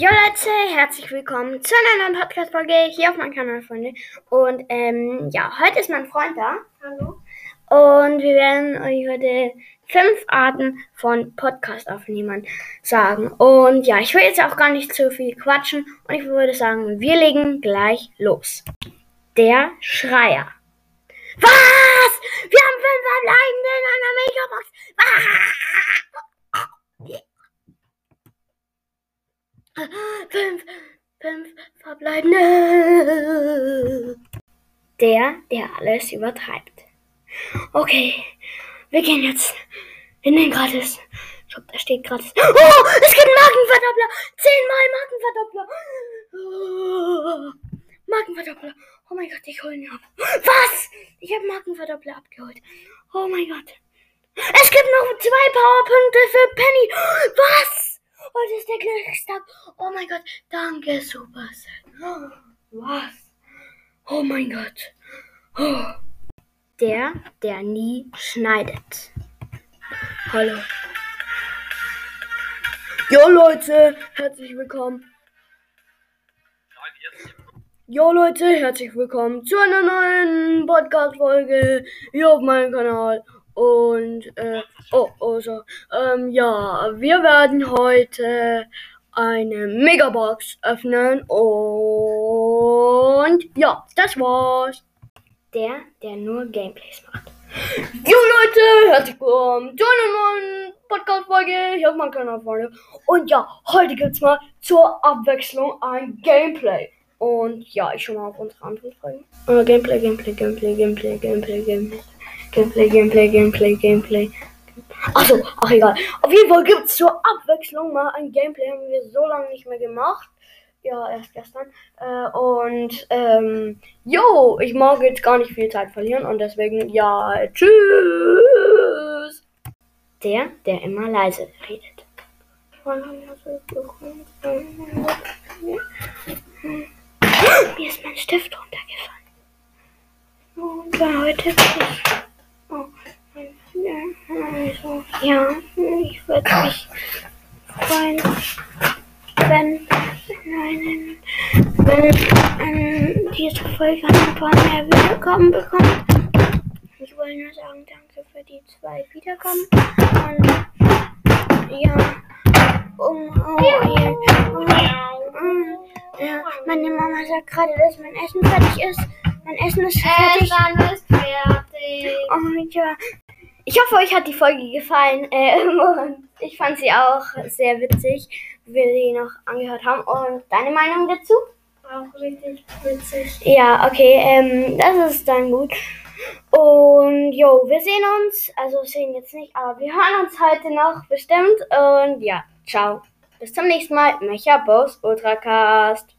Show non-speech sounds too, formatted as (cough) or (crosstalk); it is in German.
Jo Leute, herzlich willkommen zu einer neuen Podcast-Folge hier auf meinem Kanal, Freunde. Und ähm, ja, heute ist mein Freund da. Hallo. Und wir werden euch heute fünf Arten von Podcast-Aufnehmern sagen. Und ja, ich will jetzt auch gar nicht zu viel quatschen. Und ich würde sagen, wir legen gleich los. Der Schreier. Was? Wir haben fünf Verbleibende in einer Megabox. Ah! Fünf, fünf Verbleibende. Der, der alles übertreibt. Okay, wir gehen jetzt in den Gratis. Shop, da steht gratis. Oh, es gibt Markenverdoppler. Zehnmal Markenverdoppler. Oh, Markenverdoppler. Oh mein Gott, ich hole ihn ab. Was? Ich habe Markenverdoppler abgeholt. Oh mein Gott. Es gibt noch zwei Powerpunkte für Penny. Was? Heute ist der Glückstag. Oh mein Gott. Danke, Supercell. Was? Oh mein Gott. Oh. Der, der nie schneidet. Hallo. Jo Leute, herzlich willkommen. Jo Leute, herzlich willkommen zu einer neuen Podcast-Folge hier auf meinem Kanal. Und, äh, oh, oh, so, ähm, ja, wir werden heute eine Megabox öffnen und ja, das war's. Der, der nur Gameplays macht. Jo Leute, herzlich willkommen zu einer neuen Podcast-Folge hier auf meinem Kanal, Freunde. Und ja, heute gibt's mal zur Abwechslung ein Gameplay. Und ja, ich schau mal auf unsere anderen Folgen. Äh, Gameplay, Gameplay, Gameplay, Gameplay, Gameplay, Gameplay. Gameplay, Gameplay, Gameplay, Gameplay. Achso, ach egal. Auf jeden Fall gibt's zur Abwechslung mal ein Gameplay. Haben wir so lange nicht mehr gemacht. Ja, erst gestern. Äh, und, ähm, jo, ich mag jetzt gar nicht viel Zeit verlieren. Und deswegen, ja, tschüss. Der, der immer leise redet. Mir ist mein Stift runtergefallen. Und war heute ich. Also, ja, ich würde mich freuen, wenn, wenn, wenn ähm, diese Folge ein paar mehr Wiederkommen bekommt. Ich wollte nur sagen, danke für die zwei Wiederkommen. Und ja, um, oh, ja, oh, ja, meine Mama sagt gerade, dass mein Essen fertig ist. Mein Essen ist fertig. Essen ist fertig. Oh ja. Ich hoffe, euch hat die Folge gefallen. Ähm, (laughs) und ich fand sie auch sehr witzig, wie wir sie noch angehört haben. Und deine Meinung dazu? Auch richtig witzig. Ja, okay, ähm, das ist dann gut. Und jo, wir sehen uns. Also sehen jetzt nicht, aber wir hören uns heute noch bestimmt. Und ja, ciao. Bis zum nächsten Mal. Mecha Boss Ultracast.